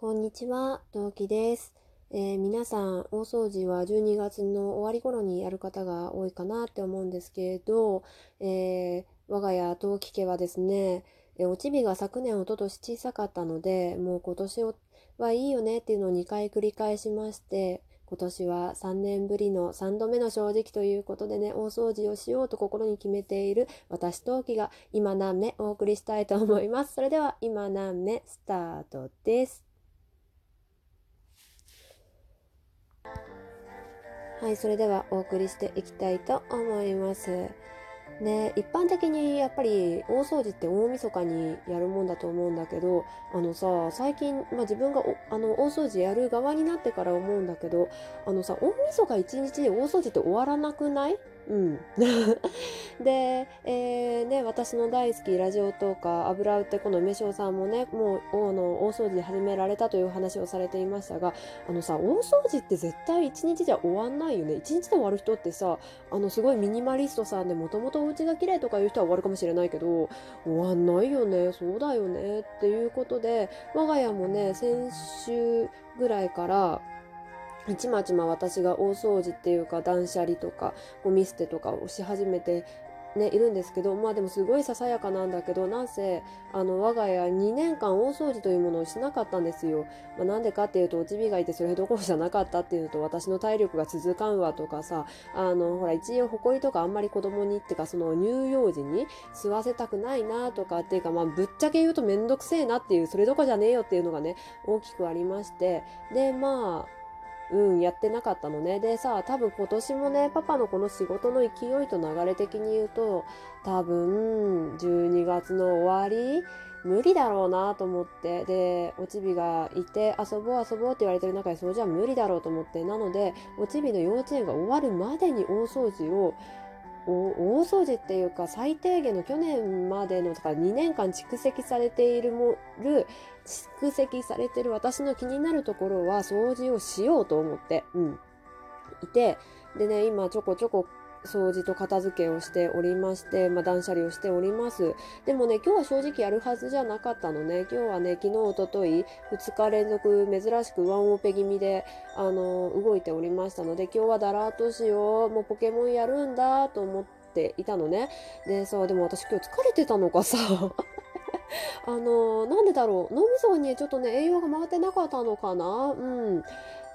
こんにちは、陶器です、えー、皆さん、大掃除は12月の終わり頃にやる方が多いかなって思うんですけれど、えー、我が家陶器家はですね、え、おちびが昨年、おととし小さかったので、もう今年はいいよねっていうのを2回繰り返しまして、今年は3年ぶりの3度目の正直ということでね、大掃除をしようと心に決めている私陶器が今何目お送りしたいと思います。それでは今何目スタートです。はい、それではお送りしていきたいと思います。ね、一般的にやっぱり大掃除って大晦日にやるもんだと思うんだけどあのさ最近、まあ、自分があの大掃除やる側になってから思うんだけどあのさ大晦日一日で大掃除って終わらなくない？うん、で、えー、ね、私の大好きラジオとか油売ってこの梅塩さんもねもうあの大掃除始められたという話をされていましたがあのさ大掃除って絶対一日じゃ終わんないよね。一日で終わる人ってさあのすごいミニマリストさんでもともとお家が綺麗とかいう人は終わるかもしれないけど終わんないよね。そうだよね。っていうことで我が家もね先週ぐらいからちまちま私が大掃除っていうか断捨離とかゴミ捨てとかをし始めてね、いるんですけどまあでもすごいささやかなんだけどなんせあの我が家2年間大掃除というものをしなかったんですよ。まあ、なんでかっていうとおちびがいてそれどころじゃなかったっていうと私の体力が続かんわとかさあのほら一応埃とかあんまり子供にってかその乳幼児に吸わせたくないなとかっていうかまあぶっちゃけ言うとめんどくせえなっていうそれどこじゃねえよっていうのがね大きくありましてでまあうん、やってなかったのね。でさ、多分今年もね、パパのこの仕事の勢いと流れ的に言うと、多分、12月の終わり、無理だろうなと思って、で、おちびがいて、遊ぼう遊ぼうって言われてる中で、それじゃ無理だろうと思って、なので、おちびの幼稚園が終わるまでに大掃除を大掃除っていうか最低限の去年までのとか2年間蓄積されているもる蓄積されてる私の気になるところは掃除をしようと思って、うん、いてでね今ちょこちょこ掃除と片付けをしておりまして、まあ、断捨離をしております。でもね、今日は正直やるはずじゃなかったのね。今日はね、昨日、おととい、2日連続、珍しくワンオペ気味で、あの、動いておりましたので、今日はだらーっとしよう、もうポケモンやるんだと思っていたのね。で、さ、でも私今日疲れてたのかさ。あのなんでだろう。脳みそにちょっとね栄養が回ってなかったのかな。うん。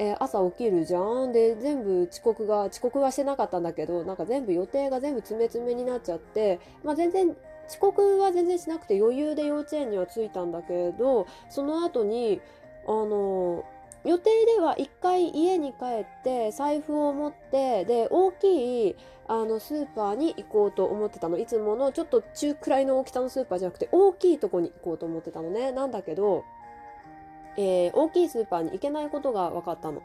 えー、朝起きるじゃん。で全部遅刻が遅刻はしてなかったんだけどなんか全部予定が全部詰め詰めになっちゃって、まあ、全然遅刻は全然しなくて余裕で幼稚園には着いたんだけどその後にあの予定では一回家に帰って財布を持ってで大きいあのスーパーに行こうと思ってたのいつものちょっと中くらいの大きさのスーパーじゃなくて大きいとこに行こうと思ってたのねなんだけどえー、大きいスーパーに行けないことが分かったの。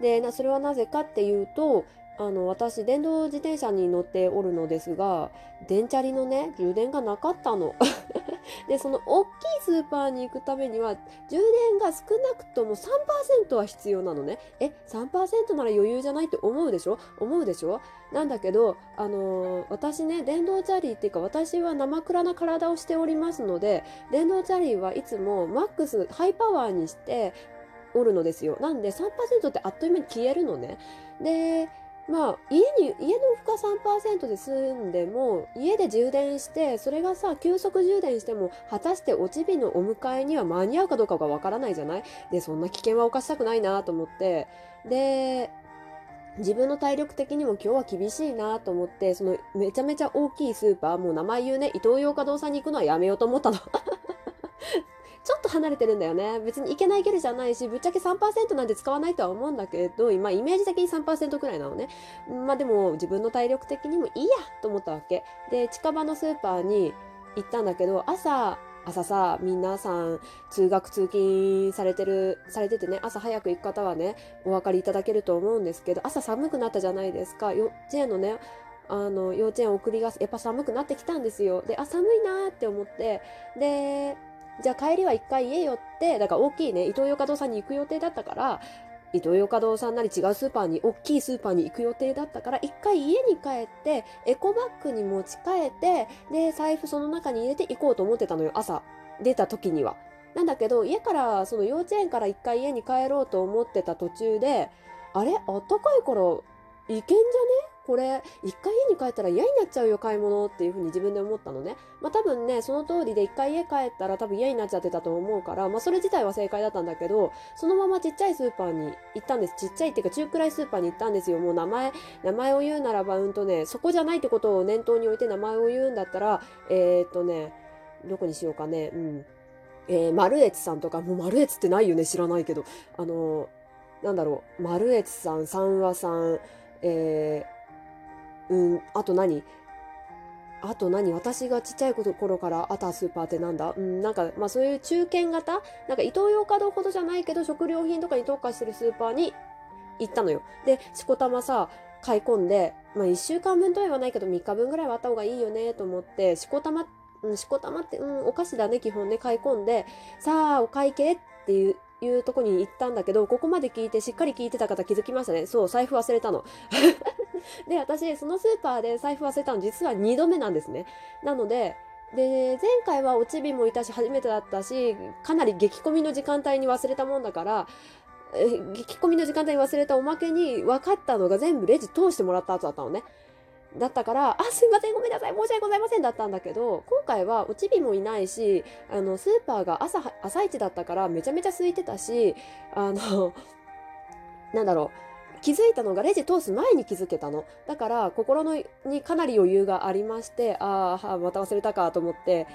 でそれはなぜかっていうとあの私電動自転車に乗っておるのですが電チャリのね充電がなかったの。でその大きいスーパーに行くためには充電が少なくとも3%は必要なのね。え3%なら余裕じゃないって思うでしょ？思うでしょ？なんだけどあのー、私ね電動チャリーっていうか私は生暗な体をしておりますので電動チャリーはいつもマックスハイパワーにしておるのですよ。なんで3%ってあっという間に消えるのね。でまあ家に家の負荷3%で済んでも家で充電してそれがさ急速充電しても果たしておちびのお迎えには間に合うかどうかがわからないじゃない？でそんな危険は犯したくないなと思って。で自分の体力的にも今日は厳しいなと思ってそのめちゃめちゃ大きいスーパーもう名前言うねイトーヨーカドーさんに行くのはやめようと思ったの。ちょっと離れてるんだよね。別にいけない距離じゃないし、ぶっちゃけ3%なんて使わないとは思うんだけど、今イメージ的に3%くらいなのね。まあでも自分の体力的にもいいやと思ったわけ。で、近場のスーパーに行ったんだけど、朝、朝さ、皆さん通学通勤されてる、されててね、朝早く行く方はね、お分かりいただけると思うんですけど、朝寒くなったじゃないですか。幼稚園のね、あの幼稚園送りがやっぱ寒くなってきたんですよ。で、あ、寒いなって思って、で、じゃあ帰りは一回家寄って、だから大きいね、イトーヨーカドーさんに行く予定だったから、イトーヨーカドーさんなり違うスーパーに、大きいスーパーに行く予定だったから、一回家に帰って、エコバッグに持ち帰って、で、財布その中に入れて行こうと思ってたのよ、朝。出た時には。なんだけど家からその幼稚園から一回家に帰ろうと思ってた途中であれ？あったかいからいけんじゃね？これ一回家に帰ったら嫌になっちゃうよ買い物っていうふうに自分で思ったのね。まあ多分ねその通りで一回家帰ったら多分嫌になっちゃってたと思うからまあそれ自体は正解だったんだけどそのままちっちゃいスーパーに行ったんです。ちっちゃいっていうか中くらいスーパーに行ったんですよ。もう名前名前を言うならばうんとねそこじゃないってことを念頭に置いて名前を言うんだったらえー、っとねどこにしようかね。うん。えー、マルエツさんとかもうマルエツってないよね。知らないけど。あのー、なんだろう。マルエツさん三和さんえーうん、あと何？あと何？私がちっちゃい頃からあったスーパーってなんだ？うん、なんか、まあそういう中堅型？なんかイトーヨーカドーほどじゃないけど食料品とかに特化してるスーパーに行ったのよ。で、しこたまさ、買い込んで、まあ1週間分とは言わないけど3日分ぐらいはあった方がいいよねと思って、しこたま、うん、しこたまって、うん、お菓子だね、基本ね、買い込んで、さあ、お会計っていう、いうとこに行ったんだけど、ここまで聞いてしっかり聞いてた方気づきましたね。そう、財布忘れたの。で、私、そのスーパーで財布忘れたの実は2度目なんですね。なので、で、前回はおちびもいたし、初めてだったし、かなり激混みの時間帯に忘れたもんだから、激混みの時間帯に忘れたおまけに分かったのが全部レジ通してもらった後だったのね。だったから、あ、すいません、ごめんなさい、申し訳ございませんだったんだけど、今回はおちびもいないし、あの、スーパーが朝、朝一だったからめちゃめちゃ空いてたし、あの、なんだろう、気づいたのがレジ通す前に気づけたの。だから心のにかなり余裕がありまして、ああ、また忘れたかと思って、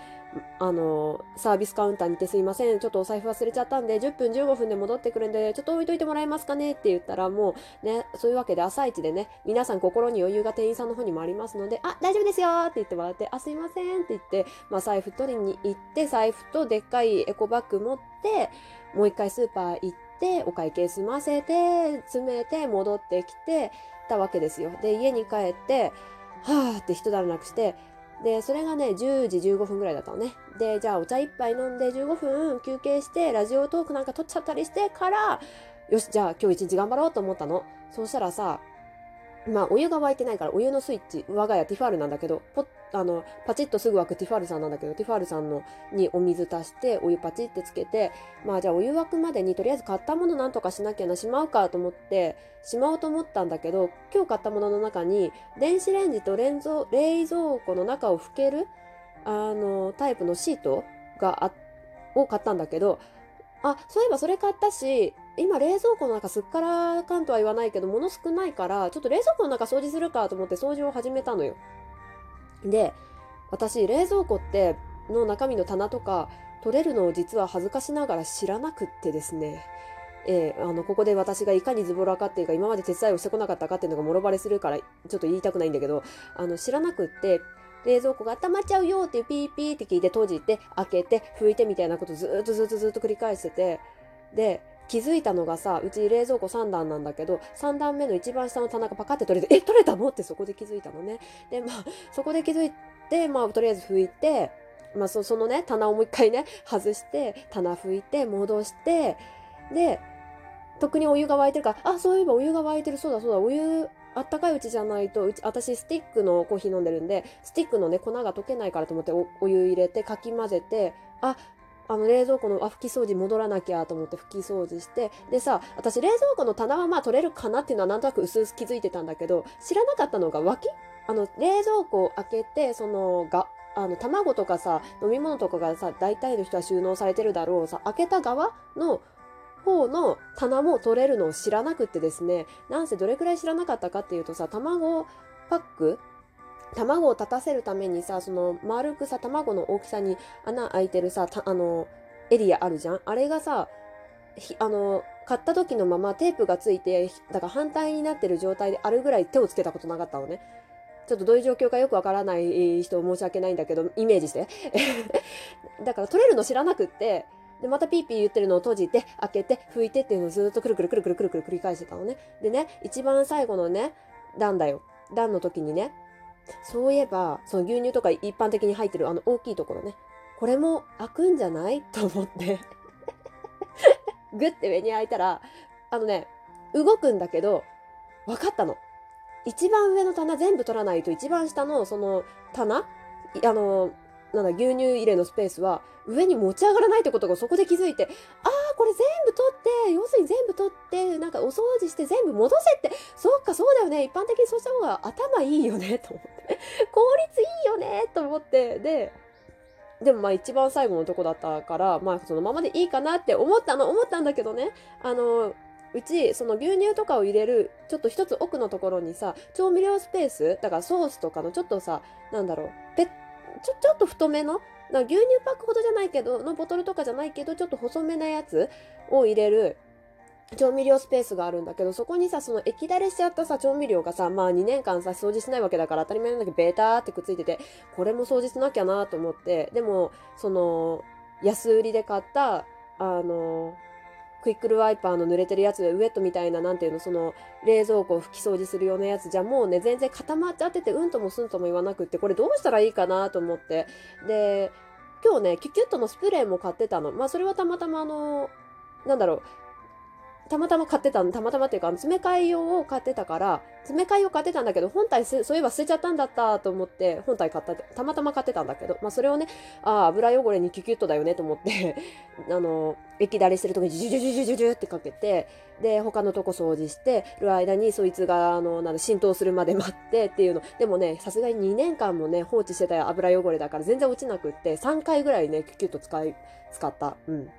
あの、サービスカウンターにいてすいません、ちょっとお財布忘れちゃったんで、10分15分で戻ってくるんで、ちょっと置いといてもらえますかねって言ったら、もうね、そういうわけで朝一でね、皆さん心に余裕が店員さんの方にもありますので、あ、大丈夫ですよって言ってもらって、あ、すいませんって言って、まあ財布取りに行って、財布とでっかいエコバッグ持って、もう一回スーパー行って、お会計済ませて、詰めて、戻ってきてたわけですよ。で、家に帰って、はーって一段落して、で、それがね、10時15分ぐらいだったのね。で、じゃあお茶一杯飲んで15分休憩して、ラジオトークなんか撮っちゃったりしてから、よし、じゃあ今日一日頑張ろうと思ったの。そうしたらさ、まあ、お湯が沸いてないから、お湯のスイッチ、我が家ティファールなんだけど、ポ、あの、パチッとすぐ沸くティファールさんなんだけど、ティファールさんの、にお水足して、お湯パチってつけて、まあ、じゃあお湯沸くまでに、とりあえず買ったものなんとかしなきゃな、しまうかと思って、しまおうと思ったんだけど、今日買ったものの中に、電子レンジと冷蔵冷蔵庫の中を拭ける、あの、タイプのシートがあ、を買ったんだけど、あ、そういえばそれ買ったし、今冷蔵庫の中すっからかんとは言わないけど、物少ないから、ちょっと冷蔵庫の中掃除するかと思って掃除を始めたのよ。で、私、冷蔵庫っての中身の棚とか取れるのを実は恥ずかしながら知らなくってですね。えー、あの、ここで私がいかにズボラかっていうか、今まで手伝いをしてこなかったかっていうのがもろバレするから、ちょっと言いたくないんだけど、あの、知らなくって、冷蔵庫が温まっちゃうよっていうピーピーって聞いて閉じて、開けて、拭いてみたいなことずっとずっとずっと繰り返してて、で、気づいたのがさ、うち冷蔵庫3段なんだけど、3段目の一番下の棚がパカって取れて、え、取れたの？ってそこで気づいたのね。で、まあ、そこで気づいて、まあ、とりあえず拭いて、まあ、そのね、棚をもう一回ね、外して、棚拭いて、戻して、で、特にお湯が沸いてるから、あ、そういえばお湯が沸いてる、そうだそうだ、お湯、あったかいうちじゃないと、うち、私スティックのコーヒー飲んでるんで、スティックのね、粉が溶けないからと思っておお湯入れてかき混ぜて、あ、あの冷蔵庫のあ拭き掃除戻らなきゃと思って拭き掃除してでさ私冷蔵庫の棚はまあ取れるかなっていうのはなんとなく薄々気づいてたんだけど知らなかったのが脇？あの冷蔵庫を開けてそのがあの卵とかさ飲み物とかがさ大体の人は収納されてるだろうさ開けた側の方の棚も取れるのを知らなくってですねなんせどれくらい知らなかったかっていうとさ卵パック卵を立たせるためにさ、その丸くさ、卵の大きさに穴開いてるさ、あの、エリアあるじゃん？あれがさ、あの、買った時のままテープがついて、だから反対になってる状態であるぐらい手をつけたことなかったのね。ちょっとどういう状況かよくわからない人申し訳ないんだけど、イメージして。だから取れるの知らなくって、で、またピーピー言ってるのを閉じて、開けて、拭いてっていうのをずっとくるくるくるくるくるくる繰り返してたのね。でね、一番最後のね、段だよ。段の時にね、そういえば、その牛乳とか一般的に入ってるあの大きいところね。これも開くんじゃない？と思ってグッて上に開いたら、あのね、動くんだけど、分かったの。一番上の棚全部取らないと一番下のその棚？あの、なんだ牛乳入れのスペースは上に持ち上がらないってことがそこで気づいてああこれ全部取って要するに全部取ってなんかお掃除して全部戻せって。そっかそうだよね。一般的にそうした方が頭いいよね。と思って。効率いいよね。と思って。ででもまあ一番最後のとこだったからまあそのままでいいかなって思ったの思ったんだけどね。あのうちその牛乳とかを入れるちょっと一つ奥のところにさ調味料スペースだからソースとかのちょっとさなんだろうぺちょちょっと太めの牛乳パックほどじゃないけどのボトルとかじゃないけどちょっと細めなやつを入れる調味料スペースがあるんだけどそこにさその液だれしちゃったさ調味料がさまあ2年間さ掃除しないわけだから当たり前なんだけどベーターってくっついててこれも掃除しなきゃなと思ってでもその安売りで買ったあのクイックルワイパーの濡れてるやつでウエットみたいななんていうのその冷蔵庫を拭き掃除するようなやつじゃもうね全然固まっちゃっててうんともすんとも言わなくってこれどうしたらいいかなと思って。で今日ねキュキュットのスプレーも買ってたの。まあそれはたまたまあのなんだろうたまたま買ってたの、たまたまっていうか、詰め替え用を買ってたから、詰め替え用買ってたんだけど、本体そういえば捨てちゃったんだったと思って、本体買った、たまたま買ってたんだけど、まあそれをね、ああ、油汚れにキュキュッとだよねと思って あの、液だれしてる時にジュジュジュジュジュジュってかけて、で、他のとこ掃除してる間に、そいつが、あの、なん浸透するまで待ってっていうの。でもね、さすがに2年間もね、放置してた油汚れだから全然落ちなくって、3回ぐらいね、キュキュッと使い、使った。うん。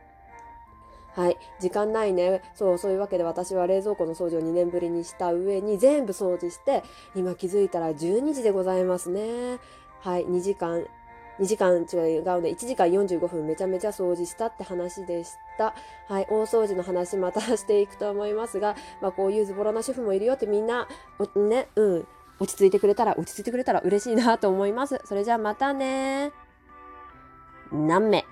はい。時間ないね。そう、そういうわけで私は冷蔵庫の掃除を2年ぶりにした上に全部掃除して、今気づいたら12時でございますね。はい。2時間、2時間違うね。1時間45分めちゃめちゃ掃除したって話でした。はい。大掃除の話またしていくと思いますが、まあこういうズボラな主婦もいるよってみんな、ね、うん。落ち着いてくれたら、落ち着いてくれたら嬉しいなと思います。それじゃあまたね。何名？